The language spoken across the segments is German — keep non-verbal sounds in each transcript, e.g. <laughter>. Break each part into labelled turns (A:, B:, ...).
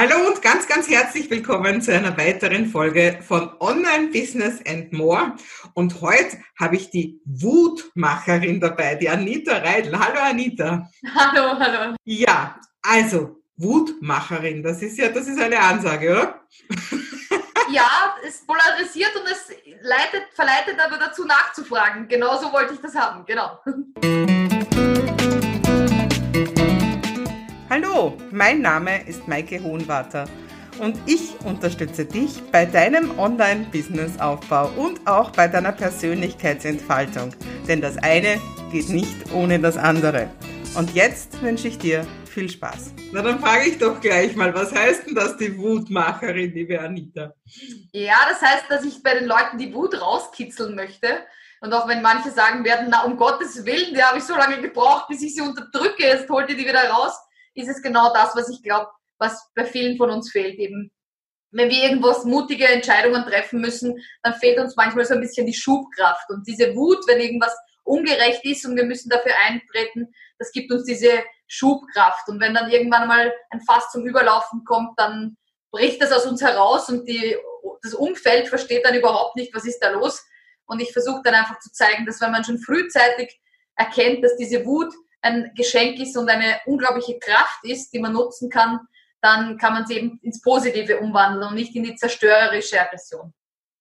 A: Hallo und ganz, ganz herzlich willkommen zu einer weiteren Folge von Online Business and More. Und heute habe ich die Wutmacherin dabei, die Anita Reidl. Hallo Anita.
B: Hallo, hallo.
A: Ja, also Wutmacherin, das ist ja, das ist eine Ansage, oder?
B: Ja, es polarisiert und es leitet, verleitet aber dazu nachzufragen. Genauso wollte ich das haben, genau.
A: Hallo, mein Name ist Maike Hohenwarter und ich unterstütze dich bei deinem Online-Business-Aufbau und auch bei deiner Persönlichkeitsentfaltung. Denn das eine geht nicht ohne das andere. Und jetzt wünsche ich dir viel Spaß. Na, dann frage ich doch gleich mal, was heißt denn das, die Wutmacherin, liebe Anita?
B: Ja, das heißt, dass ich bei den Leuten die Wut rauskitzeln möchte. Und auch wenn manche sagen werden, na, um Gottes Willen, die habe ich so lange gebraucht, bis ich sie unterdrücke, jetzt holt ihr die wieder raus ist es genau das, was ich glaube, was bei vielen von uns fehlt eben. Wenn wir irgendwas mutige Entscheidungen treffen müssen, dann fehlt uns manchmal so ein bisschen die Schubkraft und diese Wut, wenn irgendwas ungerecht ist und wir müssen dafür eintreten, das gibt uns diese Schubkraft. Und wenn dann irgendwann mal ein Fass zum Überlaufen kommt, dann bricht das aus uns heraus und die, das Umfeld versteht dann überhaupt nicht, was ist da los. Und ich versuche dann einfach zu zeigen, dass wenn man schon frühzeitig erkennt, dass diese Wut ein Geschenk ist und eine unglaubliche Kraft ist, die man nutzen kann, dann kann man sie eben ins Positive umwandeln und nicht in die zerstörerische Aggression.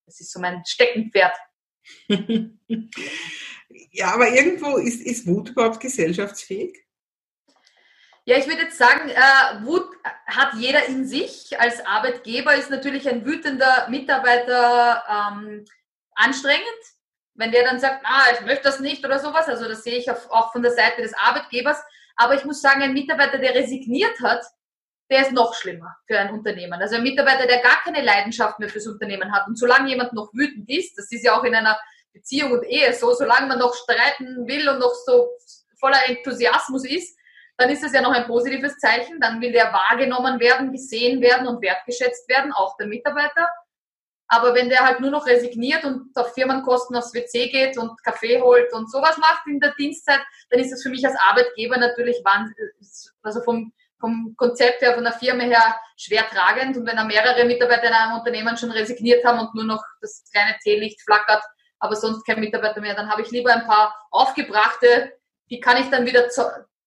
B: Das ist so mein Steckenpferd. <laughs>
A: ja, aber irgendwo ist, ist Wut überhaupt gesellschaftsfähig?
B: Ja, ich würde jetzt sagen, äh, Wut hat jeder in sich. Als Arbeitgeber ist natürlich ein wütender Mitarbeiter ähm, anstrengend wenn der dann sagt, ah, ich möchte das nicht oder sowas, also das sehe ich auch von der Seite des Arbeitgebers. Aber ich muss sagen, ein Mitarbeiter, der resigniert hat, der ist noch schlimmer für ein Unternehmen. Also ein Mitarbeiter, der gar keine Leidenschaft mehr fürs Unternehmen hat. Und solange jemand noch wütend ist, das ist ja auch in einer Beziehung und Ehe so, solange man noch streiten will und noch so voller Enthusiasmus ist, dann ist das ja noch ein positives Zeichen. Dann will der wahrgenommen werden, gesehen werden und wertgeschätzt werden, auch der Mitarbeiter. Aber wenn der halt nur noch resigniert und auf Firmenkosten aufs WC geht und Kaffee holt und sowas macht in der Dienstzeit, dann ist das für mich als Arbeitgeber natürlich also vom, vom Konzept her, von der Firma her schwer tragend. Und wenn da mehrere Mitarbeiter in einem Unternehmen schon resigniert haben und nur noch das kleine Teelicht flackert, aber sonst kein Mitarbeiter mehr, dann habe ich lieber ein paar aufgebrachte, die kann ich dann wieder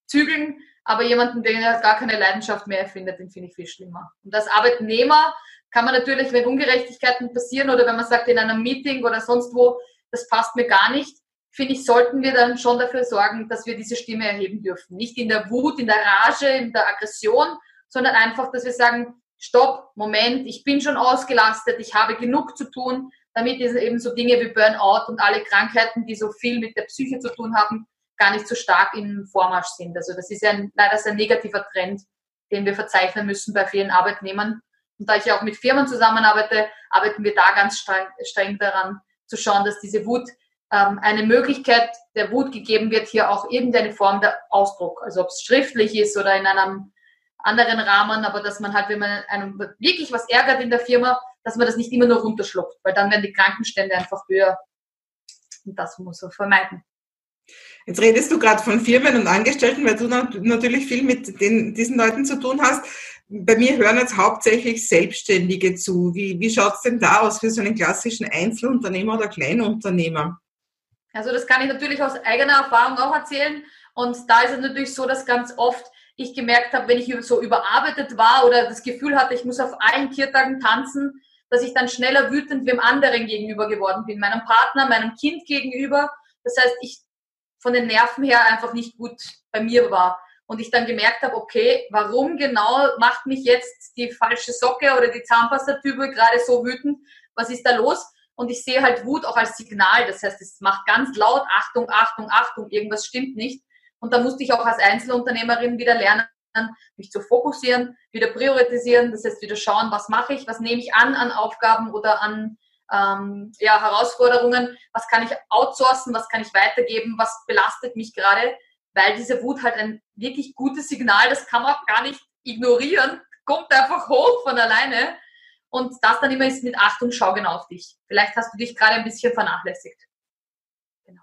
B: zügeln, aber jemanden, der gar keine Leidenschaft mehr erfindet, den finde ich viel schlimmer. Und als Arbeitnehmer kann man natürlich, wenn Ungerechtigkeiten passieren oder wenn man sagt in einem Meeting oder sonst wo, das passt mir gar nicht, finde ich, sollten wir dann schon dafür sorgen, dass wir diese Stimme erheben dürfen. Nicht in der Wut, in der Rage, in der Aggression, sondern einfach, dass wir sagen, stopp, Moment, ich bin schon ausgelastet, ich habe genug zu tun, damit eben so Dinge wie Burnout und alle Krankheiten, die so viel mit der Psyche zu tun haben, gar nicht so stark im Vormarsch sind. Also das ist ja ein, leider ein negativer Trend, den wir verzeichnen müssen bei vielen Arbeitnehmern. Und da ich auch mit Firmen zusammenarbeite, arbeiten wir da ganz streng, streng daran zu schauen, dass diese Wut ähm, eine Möglichkeit der Wut gegeben wird, hier auch irgendeine Form der Ausdruck, also ob es schriftlich ist oder in einem anderen Rahmen, aber dass man halt, wenn man einem wirklich was ärgert in der Firma, dass man das nicht immer nur runterschluckt, weil dann werden die Krankenstände einfach höher. Und das muss man vermeiden.
A: Jetzt redest du gerade von Firmen und Angestellten, weil du natürlich viel mit den, diesen Leuten zu tun hast. Bei mir hören jetzt hauptsächlich Selbstständige zu. Wie, wie schaut es denn da aus für so einen klassischen Einzelunternehmer oder Kleinunternehmer?
B: Also das kann ich natürlich aus eigener Erfahrung auch erzählen. Und da ist es natürlich so, dass ganz oft ich gemerkt habe, wenn ich so überarbeitet war oder das Gefühl hatte, ich muss auf allen Tiertagen tanzen, dass ich dann schneller wütend dem anderen gegenüber geworden bin, meinem Partner, meinem Kind gegenüber. Das heißt, ich von den Nerven her einfach nicht gut bei mir war. Und ich dann gemerkt habe, okay, warum genau macht mich jetzt die falsche Socke oder die Zahnpastatübe gerade so wütend? Was ist da los? Und ich sehe halt Wut auch als Signal. Das heißt, es macht ganz laut, Achtung, Achtung, Achtung, irgendwas stimmt nicht. Und da musste ich auch als Einzelunternehmerin wieder lernen, mich zu fokussieren, wieder priorisieren. Das heißt, wieder schauen, was mache ich, was nehme ich an an Aufgaben oder an ähm, ja, Herausforderungen, was kann ich outsourcen, was kann ich weitergeben, was belastet mich gerade, weil diese Wut halt ein wirklich gutes Signal, das kann man auch gar nicht ignorieren, kommt einfach hoch von alleine und das dann immer ist mit Achtung, schau genau auf dich. Vielleicht hast du dich gerade ein bisschen vernachlässigt.
A: Genau.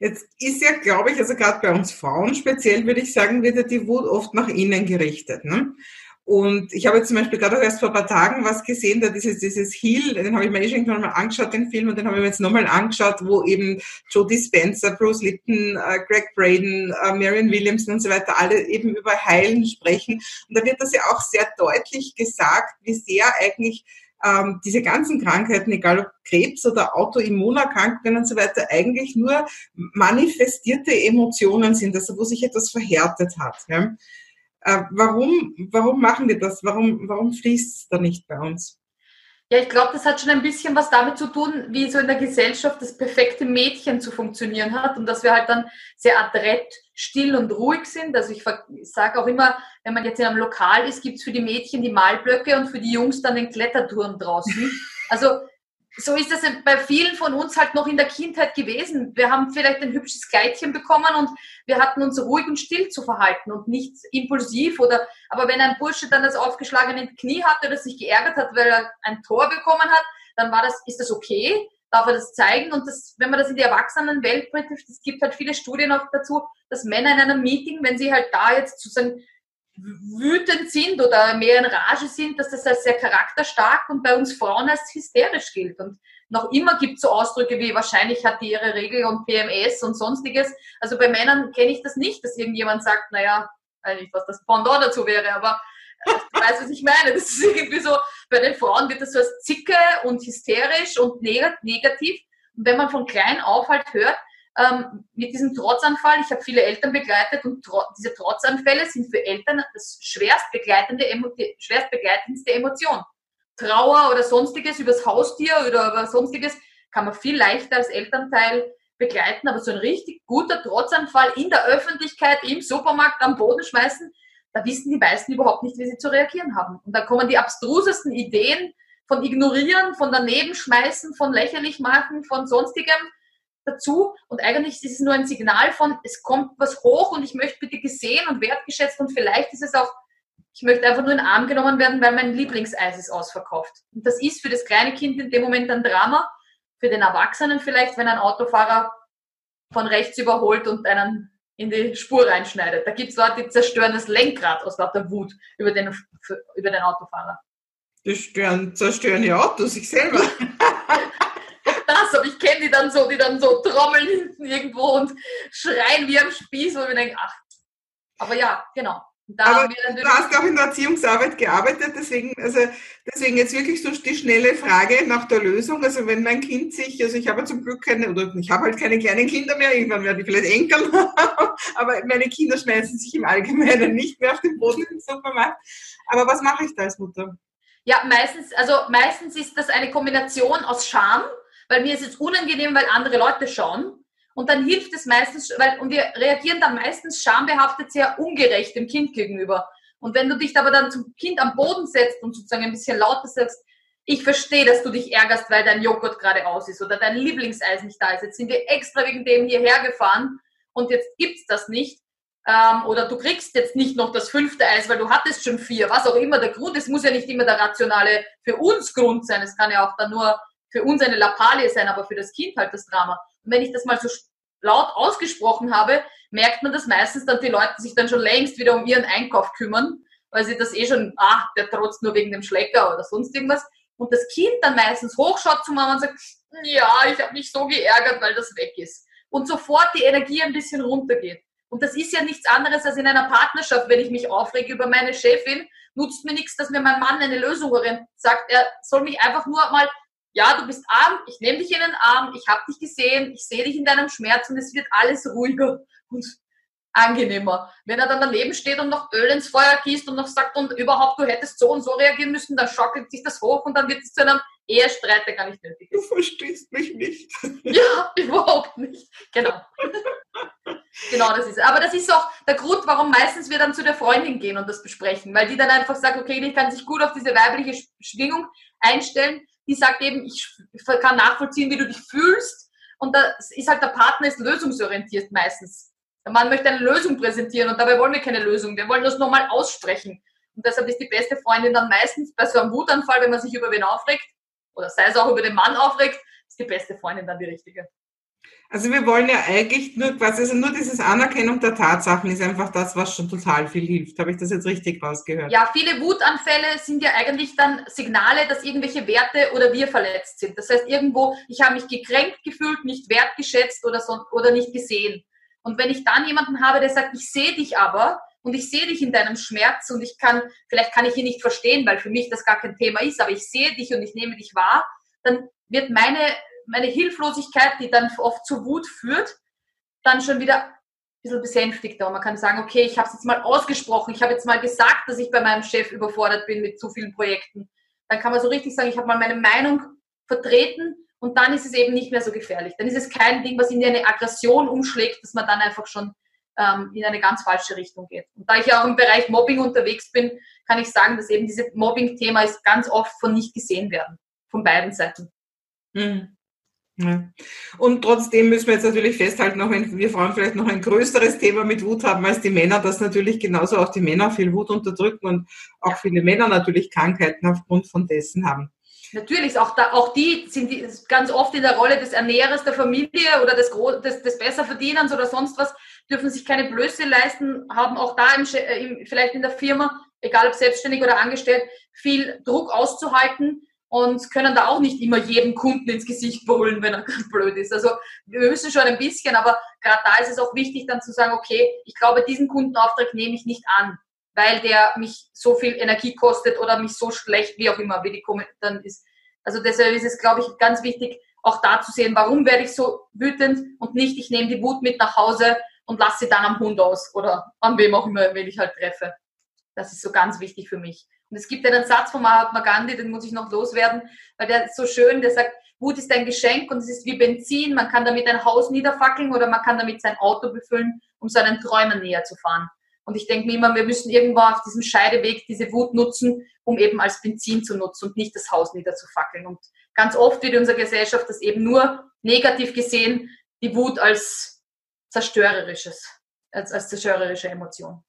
A: Jetzt ist ja, glaube ich, also gerade bei uns Frauen speziell, würde ich sagen, wird ja die Wut oft nach innen gerichtet. Ne? Und ich habe jetzt zum Beispiel gerade auch erst vor ein paar Tagen was gesehen, da dieses, dieses Hill, den habe ich mir eh schon mal angeschaut, den Film, und den habe ich mir jetzt nochmal angeschaut, wo eben Jodie Spencer, Bruce Litton, äh, Greg Braden, äh, Marion Williamson und so weiter alle eben über Heilen sprechen. Und da wird das ja auch sehr deutlich gesagt, wie sehr eigentlich ähm, diese ganzen Krankheiten, egal ob Krebs oder Autoimmunerkrankungen und so weiter, eigentlich nur manifestierte Emotionen sind, also wo sich etwas verhärtet hat. Ja? Äh, warum, warum machen wir das? Warum, warum fließt es da nicht bei uns?
B: Ja, ich glaube, das hat schon ein bisschen was damit zu tun, wie so in der Gesellschaft das perfekte Mädchen zu funktionieren hat und dass wir halt dann sehr adrett, still und ruhig sind. Also ich sage auch immer, wenn man jetzt in einem Lokal ist, gibt es für die Mädchen die Malblöcke und für die Jungs dann den Kletterturm draußen. <laughs> Also so ist das bei vielen von uns halt noch in der Kindheit gewesen. Wir haben vielleicht ein hübsches Kleidchen bekommen und wir hatten uns ruhig und still zu verhalten und nicht impulsiv oder, aber wenn ein Bursche dann das aufgeschlagene Knie hatte oder sich geärgert hat, weil er ein Tor bekommen hat, dann war das, ist das okay? Darf er das zeigen? Und das, wenn man das in die Erwachsenenwelt betrifft, es gibt halt viele Studien auch dazu, dass Männer in einem Meeting, wenn sie halt da jetzt sozusagen wütend sind oder mehr in Rage sind, dass das als sehr charakterstark und bei uns Frauen als hysterisch gilt. Und noch immer gibt es so Ausdrücke wie wahrscheinlich hat die ihre Regel und PMS und sonstiges. Also bei Männern kenne ich das nicht, dass irgendjemand sagt, naja, weiß nicht, was das Pendant dazu wäre, aber äh, ich weiß, was ich meine. Das ist irgendwie so, bei den Frauen wird das so als Zicke und hysterisch und negativ. Und wenn man von klein auf halt hört, ähm, mit diesem Trotzanfall. Ich habe viele Eltern begleitet und tro diese Trotzanfälle sind für Eltern das schwerst, begleitende, schwerst begleitendste Emotion. Trauer oder sonstiges übers Haustier oder über sonstiges kann man viel leichter als Elternteil begleiten, aber so ein richtig guter Trotzanfall in der Öffentlichkeit, im Supermarkt am Boden schmeißen, da wissen die meisten überhaupt nicht, wie sie zu reagieren haben. Und da kommen die abstrusesten Ideen von ignorieren, von daneben schmeißen, von lächerlich machen, von sonstigem dazu und eigentlich ist es nur ein Signal von, es kommt was hoch und ich möchte bitte gesehen und wertgeschätzt und vielleicht ist es auch, ich möchte einfach nur in den Arm genommen werden, weil mein Lieblingseis ist ausverkauft. Und das ist für das kleine Kind in dem Moment ein Drama, für den Erwachsenen vielleicht, wenn ein Autofahrer von rechts überholt und einen in die Spur reinschneidet. Da gibt es Leute, die zerstören das Lenkrad aus lauter Wut über den, über den Autofahrer.
A: Die stören, zerstören die Autos sich selber. <laughs>
B: aber ich kenne die dann so, die dann so trommeln hinten irgendwo und schreien wie am Spieß, wo wir denken, ach. Aber ja, genau.
A: aber du hast auch in der Erziehungsarbeit gearbeitet, deswegen, also deswegen jetzt wirklich so die schnelle Frage nach der Lösung. Also wenn mein Kind sich, also ich habe zum Glück keine, oder ich habe halt keine kleinen Kinder mehr, irgendwann werde ich vielleicht Enkel, <laughs> aber meine Kinder schmeißen sich im Allgemeinen nicht mehr auf den Boden im Supermarkt. Aber was mache ich da als Mutter?
B: Ja, meistens, also meistens ist das eine Kombination aus Scham, weil mir ist es unangenehm, weil andere Leute schauen. Und dann hilft es meistens, weil, und wir reagieren dann meistens schambehaftet sehr ungerecht dem Kind gegenüber. Und wenn du dich aber dann zum Kind am Boden setzt und sozusagen ein bisschen lauter sagst, ich verstehe, dass du dich ärgerst, weil dein Joghurt gerade aus ist oder dein Lieblingseis nicht da ist. Jetzt sind wir extra wegen dem hierher gefahren und jetzt gibt's das nicht. Ähm, oder du kriegst jetzt nicht noch das fünfte Eis, weil du hattest schon vier. Was auch immer der Grund ist, muss ja nicht immer der rationale für uns Grund sein. Es kann ja auch dann nur für uns eine Lappalie sein, aber für das Kind halt das Drama. Und wenn ich das mal so laut ausgesprochen habe, merkt man das meistens dann die Leute sich dann schon längst wieder um ihren Einkauf kümmern, weil sie das eh schon, ah, der trotzt nur wegen dem Schlecker oder sonst irgendwas. Und das Kind dann meistens hochschaut zu Mama und sagt, ja, ich habe mich so geärgert, weil das weg ist. Und sofort die Energie ein bisschen runtergeht. Und das ist ja nichts anderes als in einer Partnerschaft, wenn ich mich aufrege über meine Chefin, nutzt mir nichts, dass mir mein Mann eine Lösung sagt. Er soll mich einfach nur mal ja, du bist arm, ich nehme dich in den Arm, ich habe dich gesehen, ich sehe dich in deinem Schmerz und es wird alles ruhiger und angenehmer. Wenn er dann daneben steht und noch Öl ins Feuer gießt und noch sagt, und überhaupt, du hättest so und so reagieren müssen, dann schockelt sich das hoch und dann wird es zu einem Ehestreit, der gar nicht nötig
A: ist. Du verstehst mich nicht. <laughs>
B: Ja, überhaupt nicht. Genau. genau, das ist. Aber das ist auch der Grund, warum meistens wir dann zu der Freundin gehen und das besprechen, weil die dann einfach sagt, okay, die kann sich gut auf diese weibliche Schwingung einstellen die sagt eben, ich kann nachvollziehen, wie du dich fühlst. Und da ist halt der Partner ist lösungsorientiert meistens. Der Mann möchte eine Lösung präsentieren und dabei wollen wir keine Lösung. Wir wollen das nochmal aussprechen. Und deshalb ist die beste Freundin dann meistens bei so einem Wutanfall, wenn man sich über wen aufregt, oder sei es auch über den Mann aufregt, ist die beste Freundin dann die richtige.
A: Also wir wollen ja eigentlich nur quasi, also nur dieses Anerkennung der Tatsachen ist einfach das, was schon total viel hilft. Habe ich das jetzt richtig rausgehört?
B: Ja, viele Wutanfälle sind ja eigentlich dann Signale, dass irgendwelche Werte oder wir verletzt sind. Das heißt irgendwo, ich habe mich gekränkt gefühlt, nicht wertgeschätzt oder so oder nicht gesehen. Und wenn ich dann jemanden habe, der sagt, ich sehe dich aber und ich sehe dich in deinem Schmerz und ich kann, vielleicht kann ich ihn nicht verstehen, weil für mich das gar kein Thema ist, aber ich sehe dich und ich nehme dich wahr, dann wird meine meine Hilflosigkeit, die dann oft zu Wut führt, dann schon wieder ein bisschen besänftigter. Und man kann sagen, okay, ich habe es jetzt mal ausgesprochen, ich habe jetzt mal gesagt, dass ich bei meinem Chef überfordert bin mit zu vielen Projekten. Dann kann man so richtig sagen, ich habe mal meine Meinung vertreten und dann ist es eben nicht mehr so gefährlich. Dann ist es kein Ding, was in eine Aggression umschlägt, dass man dann einfach schon ähm, in eine ganz falsche Richtung geht. Und da ich ja auch im Bereich Mobbing unterwegs bin, kann ich sagen, dass eben dieses Mobbing-Thema ist ganz oft von nicht gesehen werden, von beiden Seiten.
A: Mhm. Ja. Und trotzdem müssen wir jetzt natürlich festhalten, auch wenn wir Frauen vielleicht noch ein größeres Thema mit Wut haben als die Männer, dass natürlich genauso auch die Männer viel Wut unterdrücken und auch viele Männer natürlich Krankheiten aufgrund von dessen haben.
B: Natürlich, auch, da, auch die sind ganz oft in der Rolle des Ernährers der Familie oder des, des, des Besserverdieners oder sonst was, dürfen sich keine Blöße leisten, haben auch da im, im, vielleicht in der Firma, egal ob selbstständig oder angestellt, viel Druck auszuhalten und können da auch nicht immer jedem Kunden ins Gesicht brüllen, wenn er <laughs> blöd ist. Also wir müssen schon ein bisschen, aber gerade da ist es auch wichtig dann zu sagen, okay, ich glaube, diesen Kundenauftrag nehme ich nicht an, weil der mich so viel Energie kostet oder mich so schlecht, wie auch immer, wie die dann ist. Also deshalb ist es, glaube ich, ganz wichtig, auch da zu sehen, warum werde ich so wütend und nicht, ich nehme die Wut mit nach Hause und lasse sie dann am Hund aus oder an wem auch immer, wenn ich halt treffe. Das ist so ganz wichtig für mich. Und es gibt einen Satz von Mahatma Gandhi, den muss ich noch loswerden, weil der ist so schön, der sagt, Wut ist ein Geschenk und es ist wie Benzin, man kann damit ein Haus niederfackeln oder man kann damit sein Auto befüllen, um seinen Träumen näher zu fahren. Und ich denke mir immer, wir müssen irgendwo auf diesem Scheideweg diese Wut nutzen, um eben als Benzin zu nutzen und nicht das Haus niederzufackeln. Und ganz oft wird in unserer Gesellschaft das eben nur negativ gesehen, die Wut als zerstörerisches, als, als zerstörerische Emotion.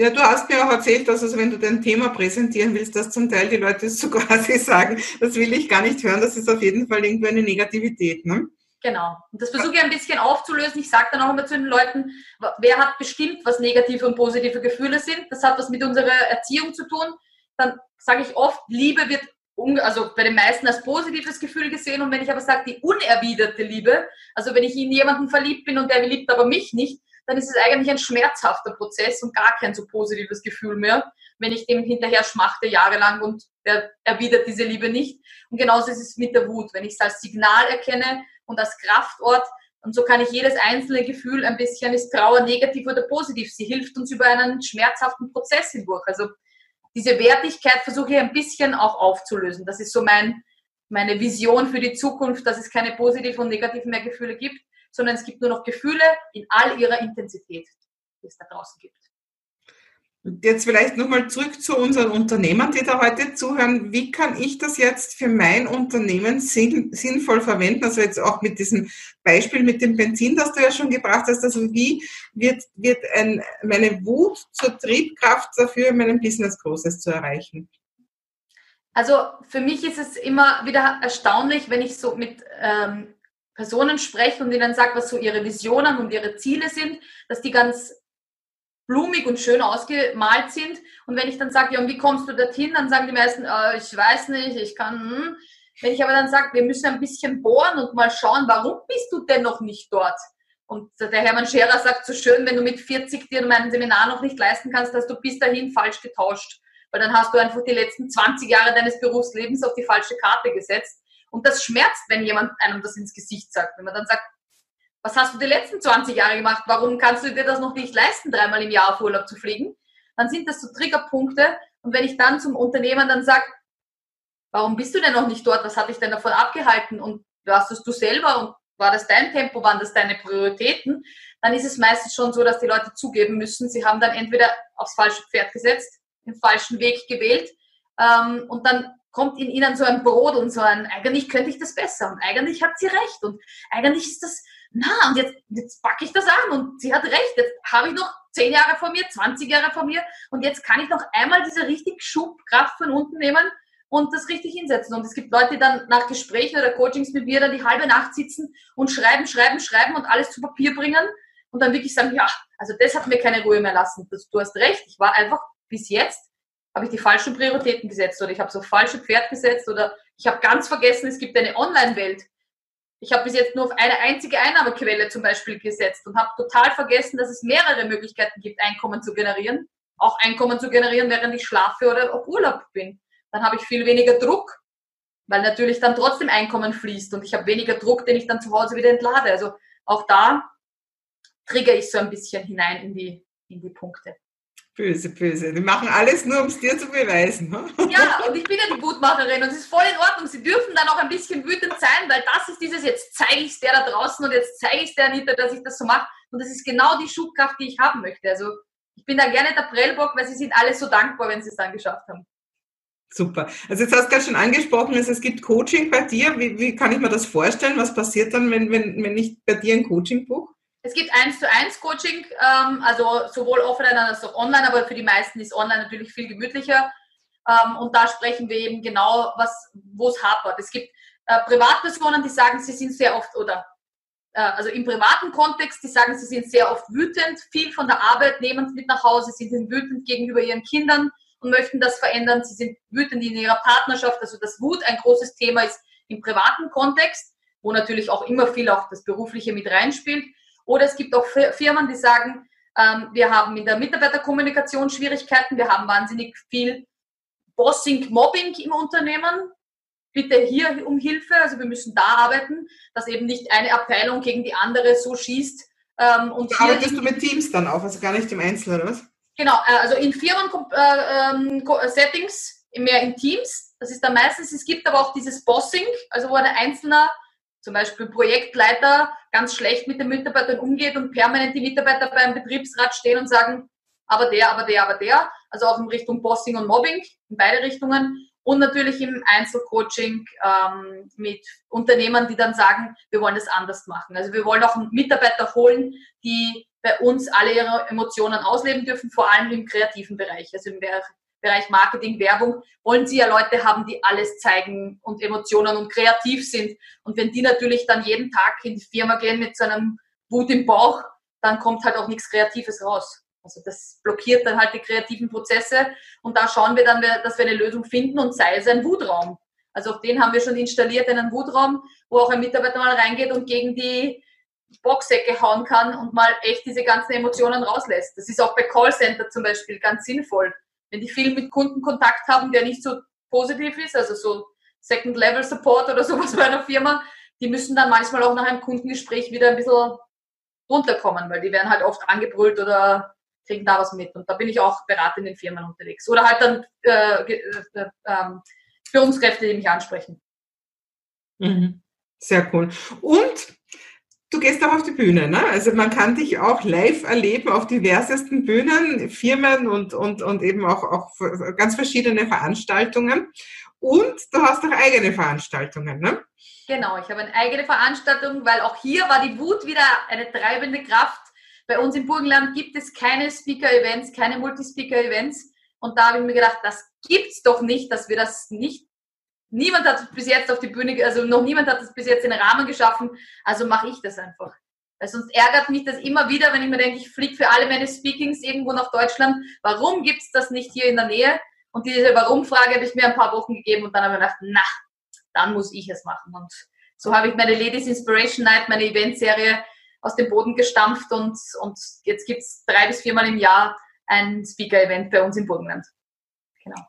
A: Ja, du hast mir auch erzählt, dass also wenn du dein Thema präsentieren willst, dass zum Teil die Leute <laughs> so quasi sagen, das will ich gar nicht hören, das ist auf jeden Fall irgendwie eine Negativität. Ne?
B: Genau. Und das versuche ich ein bisschen aufzulösen. Ich sage dann auch immer zu den Leuten, wer hat bestimmt, was negative und positive Gefühle sind. Das hat was mit unserer Erziehung zu tun. Dann sage ich oft, Liebe wird also bei den meisten als positives Gefühl gesehen. Und wenn ich aber sage, die unerwiderte Liebe, also wenn ich in jemanden verliebt bin und der liebt aber mich nicht, dann ist es eigentlich ein schmerzhafter Prozess und gar kein so positives Gefühl mehr, wenn ich dem hinterher schmachte jahrelang und der erwidert diese Liebe nicht. Und genauso ist es mit der Wut. Wenn ich es als Signal erkenne und als Kraftort, und so kann ich jedes einzelne Gefühl ein bisschen, ist Trauer negativ oder positiv. Sie hilft uns über einen schmerzhaften Prozess hindurch. Also diese Wertigkeit versuche ich ein bisschen auch aufzulösen. Das ist so mein, meine Vision für die Zukunft, dass es keine positiven und negativen mehr Gefühle gibt, sondern es gibt nur noch Gefühle in all ihrer Intensität, die es da draußen gibt.
A: Jetzt vielleicht nochmal zurück zu unseren Unternehmern, die da heute zuhören. Wie kann ich das jetzt für mein Unternehmen sinnvoll verwenden? Also jetzt auch mit diesem Beispiel mit dem Benzin, das du ja schon gebracht hast. Also wie wird, wird ein, meine Wut zur Triebkraft dafür, meinen Business Großes zu erreichen?
B: Also für mich ist es immer wieder erstaunlich, wenn ich so mit ähm, Personen spreche und ihnen sage, was so ihre Visionen und ihre Ziele sind, dass die ganz blumig und schön ausgemalt sind. Und wenn ich dann sage, ja, und wie kommst du dorthin, dann sagen die meisten, äh, ich weiß nicht, ich kann. Hm. Wenn ich aber dann sage, wir müssen ein bisschen bohren und mal schauen, warum bist du denn noch nicht dort? Und der Hermann Scherer sagt so schön, wenn du mit 40 dir mein Seminar noch nicht leisten kannst, dass du bis dahin falsch getauscht. Weil dann hast du einfach die letzten 20 Jahre deines Berufslebens auf die falsche Karte gesetzt. Und das schmerzt, wenn jemand einem das ins Gesicht sagt. Wenn man dann sagt, was hast du die letzten 20 Jahre gemacht? Warum kannst du dir das noch nicht leisten, dreimal im Jahr auf Urlaub zu fliegen? Dann sind das so Triggerpunkte. Und wenn ich dann zum Unternehmer dann sage, warum bist du denn noch nicht dort? Was hat dich denn davon abgehalten? Und warst es du selber? Und war das dein Tempo? Waren das deine Prioritäten? Dann ist es meistens schon so, dass die Leute zugeben müssen, sie haben dann entweder aufs falsche Pferd gesetzt, den falschen Weg gewählt. Ähm, und dann kommt in ihnen so ein Brot und so ein, eigentlich könnte ich das besser und eigentlich hat sie recht und eigentlich ist das, na, und jetzt, jetzt packe ich das an und sie hat recht, jetzt habe ich noch 10 Jahre vor mir, 20 Jahre vor mir und jetzt kann ich noch einmal diese richtig Schubkraft von unten nehmen und das richtig hinsetzen. Und es gibt Leute, die dann nach Gesprächen oder Coachings mit mir dann die halbe Nacht sitzen und schreiben, schreiben, schreiben und alles zu Papier bringen und dann wirklich sagen, ja, also das hat mir keine Ruhe mehr lassen. Du hast recht, ich war einfach bis jetzt, habe ich die falschen Prioritäten gesetzt oder ich habe so falsche Pferd gesetzt oder ich habe ganz vergessen, es gibt eine Online-Welt. Ich habe bis jetzt nur auf eine einzige Einnahmequelle zum Beispiel gesetzt und habe total vergessen, dass es mehrere Möglichkeiten gibt, Einkommen zu generieren. Auch Einkommen zu generieren, während ich schlafe oder auf Urlaub bin. Dann habe ich viel weniger Druck, weil natürlich dann trotzdem Einkommen fließt und ich habe weniger Druck, den ich dann zu Hause wieder entlade. Also auch da trigger ich so ein bisschen hinein in die, in die Punkte.
A: Böse, böse. Die machen alles nur, um es dir zu beweisen. Ne?
B: Ja, und ich bin ja die Wutmacherin und es ist voll in Ordnung. Sie dürfen dann auch ein bisschen wütend sein, weil das ist dieses, jetzt zeige ich es der da draußen und jetzt zeige ich es der Anita, dass ich das so mache. Und das ist genau die Schubkraft, die ich haben möchte. Also ich bin da gerne der Prellbock, weil sie sind alle so dankbar, wenn sie es dann geschafft haben.
A: Super. Also jetzt hast du gerade schon angesprochen, es gibt Coaching bei dir. Wie, wie kann ich mir das vorstellen? Was passiert dann, wenn, wenn, wenn ich bei dir ein Coaching buche?
B: Es gibt eins zu eins Coaching, ähm, also sowohl offline als auch online, aber für die meisten ist online natürlich viel gemütlicher. Ähm, und da sprechen wir eben genau, was, wo es hapert. Es gibt äh, Privatpersonen, die sagen, sie sind sehr oft oder äh, also im privaten Kontext, die sagen, sie sind sehr oft wütend, viel von der Arbeit nehmen mit nach Hause, sie sind wütend gegenüber ihren Kindern und möchten das verändern. Sie sind wütend in ihrer Partnerschaft, also das Wut ein großes Thema ist im privaten Kontext, wo natürlich auch immer viel auch das Berufliche mit reinspielt. Oder es gibt auch Firmen, die sagen, ähm, wir haben in der Mitarbeiterkommunikation Schwierigkeiten, wir haben wahnsinnig viel Bossing, Mobbing im Unternehmen. Bitte hier um Hilfe, also wir müssen da arbeiten, dass eben nicht eine Abteilung gegen die andere so schießt.
A: Ähm, und da arbeitest du mit Teams dann auch, also gar nicht im Einzelnen, oder was?
B: Genau, äh, also in Firmen-Settings, äh, ähm, mehr in Teams. Das ist dann meistens, es gibt aber auch dieses Bossing, also wo ein Einzelner zum Beispiel Projektleiter ganz schlecht mit den Mitarbeitern umgeht und permanent die Mitarbeiter beim Betriebsrat stehen und sagen, aber der, aber der, aber der. Also auch in Richtung Bossing und Mobbing, in beide Richtungen. Und natürlich im Einzelcoaching ähm, mit Unternehmern, die dann sagen, wir wollen das anders machen. Also wir wollen auch Mitarbeiter holen, die bei uns alle ihre Emotionen ausleben dürfen, vor allem im kreativen Bereich, also im Bereich Marketing, Werbung, wollen Sie ja Leute haben, die alles zeigen und Emotionen und kreativ sind. Und wenn die natürlich dann jeden Tag in die Firma gehen mit so einem Wut im Bauch, dann kommt halt auch nichts Kreatives raus. Also das blockiert dann halt die kreativen Prozesse und da schauen wir dann, dass wir eine Lösung finden und sei es ein Wutraum. Also auch den haben wir schon installiert, einen Wutraum, wo auch ein Mitarbeiter mal reingeht und gegen die Boxsäcke hauen kann und mal echt diese ganzen Emotionen rauslässt. Das ist auch bei Callcenter zum Beispiel ganz sinnvoll wenn die viel mit Kunden Kontakt haben, der nicht so positiv ist, also so Second-Level-Support oder sowas <laughs> bei einer Firma, die müssen dann manchmal auch nach einem Kundengespräch wieder ein bisschen runterkommen, weil die werden halt oft angebrüllt oder kriegen da was mit. Und da bin ich auch beratend in den Firmen unterwegs. Oder halt dann äh, äh, äh, Führungskräfte, die mich ansprechen.
A: Mhm. Sehr cool. Und Du gehst auch auf die Bühne, ne? Also man kann dich auch live erleben auf diversesten Bühnen, Firmen und, und, und eben auch, auch ganz verschiedene Veranstaltungen. Und du hast auch eigene Veranstaltungen, ne?
B: Genau, ich habe eine eigene Veranstaltung, weil auch hier war die Wut wieder eine treibende Kraft. Bei uns im Burgenland gibt es keine Speaker-Events, keine Multispeaker-Events. Und da habe ich mir gedacht, das gibt's doch nicht, dass wir das nicht Niemand hat es bis jetzt auf die Bühne, also noch niemand hat es bis jetzt in den Rahmen geschaffen, also mache ich das einfach. Weil sonst ärgert mich das immer wieder, wenn ich mir denke, ich fliege für alle meine Speakings irgendwo nach Deutschland. Warum gibt es das nicht hier in der Nähe? Und diese Warum-Frage habe ich mir ein paar Wochen gegeben und dann habe ich gedacht, na, dann muss ich es machen. Und so habe ich meine Ladies Inspiration Night, meine Eventserie aus dem Boden gestampft und, und jetzt gibt es drei bis viermal im Jahr ein Speaker-Event bei uns im Burgenland.
A: Genau.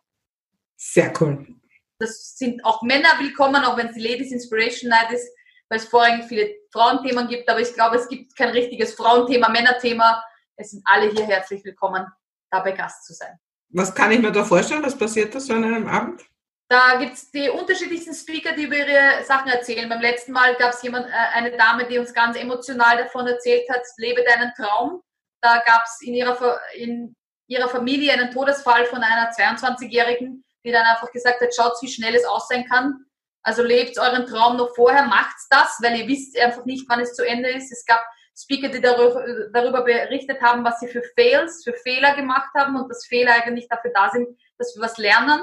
A: Sehr cool.
B: Das sind auch Männer willkommen, auch wenn es die Ladies Inspiration Night ist, weil es vorrangig viele Frauenthemen gibt. Aber ich glaube, es gibt kein richtiges Frauenthema, Männerthema. Es sind alle hier herzlich willkommen, dabei Gast zu sein.
A: Was kann ich mir da vorstellen? Was passiert da so an einem Abend?
B: Da gibt es die unterschiedlichsten Speaker, die über ihre Sachen erzählen. Beim letzten Mal gab es jemand, äh, eine Dame, die uns ganz emotional davon erzählt hat, lebe deinen Traum. Da gab es in ihrer, in ihrer Familie einen Todesfall von einer 22-Jährigen, die dann einfach gesagt hat, schaut, wie schnell es aussehen kann. Also lebt euren Traum noch vorher, macht das, weil ihr wisst einfach nicht, wann es zu Ende ist. Es gab Speaker, die darüber, berichtet haben, was sie für Fails, für Fehler gemacht haben und dass Fehler eigentlich dafür da sind, dass wir was lernen.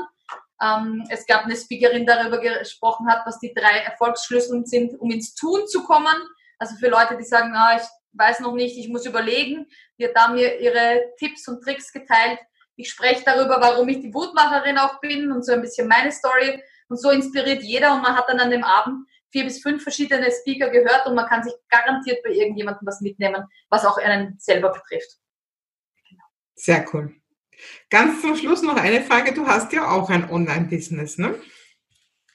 B: Ähm, es gab eine Speakerin, darüber gesprochen hat, was die drei Erfolgsschlüssel sind, um ins Tun zu kommen. Also für Leute, die sagen, ah, ich weiß noch nicht, ich muss überlegen. Die hat da mir ihre Tipps und Tricks geteilt. Ich spreche darüber, warum ich die Wutmacherin auch bin und so ein bisschen meine Story. Und so inspiriert jeder und man hat dann an dem Abend vier bis fünf verschiedene Speaker gehört und man kann sich garantiert bei irgendjemandem was mitnehmen, was auch einen selber betrifft.
A: Sehr cool. Ganz zum Schluss noch eine Frage. Du hast ja auch ein Online-Business, ne?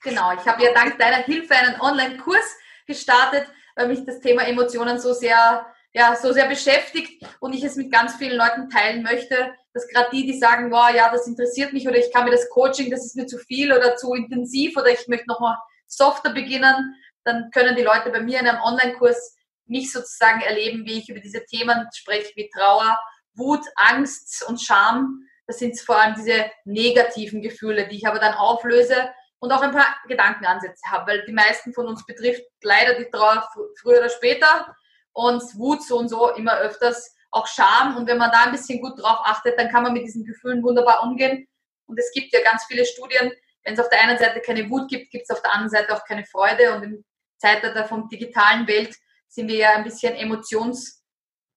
B: Genau. Ich habe ja dank deiner Hilfe einen Online-Kurs gestartet, weil mich das Thema Emotionen so sehr, ja, so sehr beschäftigt und ich es mit ganz vielen Leuten teilen möchte, dass gerade die, die sagen, wow, ja, das interessiert mich oder ich kann mir das Coaching, das ist mir zu viel oder zu intensiv oder ich möchte nochmal softer beginnen, dann können die Leute bei mir in einem Online-Kurs mich sozusagen erleben, wie ich über diese Themen spreche, wie Trauer, Wut, Angst und Scham. Das sind vor allem diese negativen Gefühle, die ich aber dann auflöse und auch ein paar Gedankenansätze habe, weil die meisten von uns betrifft leider die Trauer früher oder später und Wut so und so immer öfters, auch Scham. Und wenn man da ein bisschen gut drauf achtet, dann kann man mit diesen Gefühlen wunderbar umgehen. Und es gibt ja ganz viele Studien, wenn es auf der einen Seite keine Wut gibt, gibt es auf der anderen Seite auch keine Freude. Und im Zeitalter von digitalen Welt sind wir ja ein bisschen Emotionskrüppeln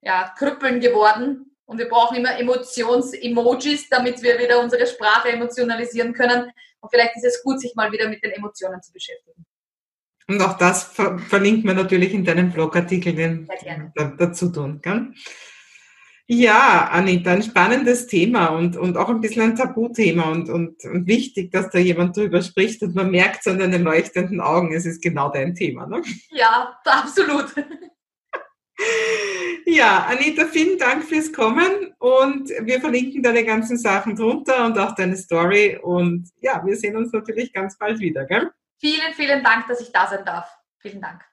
B: ja, geworden. Und wir brauchen immer Emotions-Emojis, damit wir wieder unsere Sprache emotionalisieren können. Und vielleicht ist es gut, sich mal wieder mit den Emotionen zu beschäftigen.
A: Und auch das ver verlinkt man natürlich in deinem Blogartikel, den dazu tun. Gell? Ja, Anita, ein spannendes Thema und, und auch ein bisschen ein Tabuthema und, und, und wichtig, dass da jemand drüber spricht und man merkt es an deinen leuchtenden Augen, es ist genau dein Thema. Ne?
B: Ja, absolut.
A: Ja, Anita, vielen Dank fürs Kommen und wir verlinken deine ganzen Sachen drunter und auch deine Story und ja, wir sehen uns natürlich ganz bald wieder, gell?
B: Vielen, vielen Dank, dass ich da sein darf. Vielen Dank.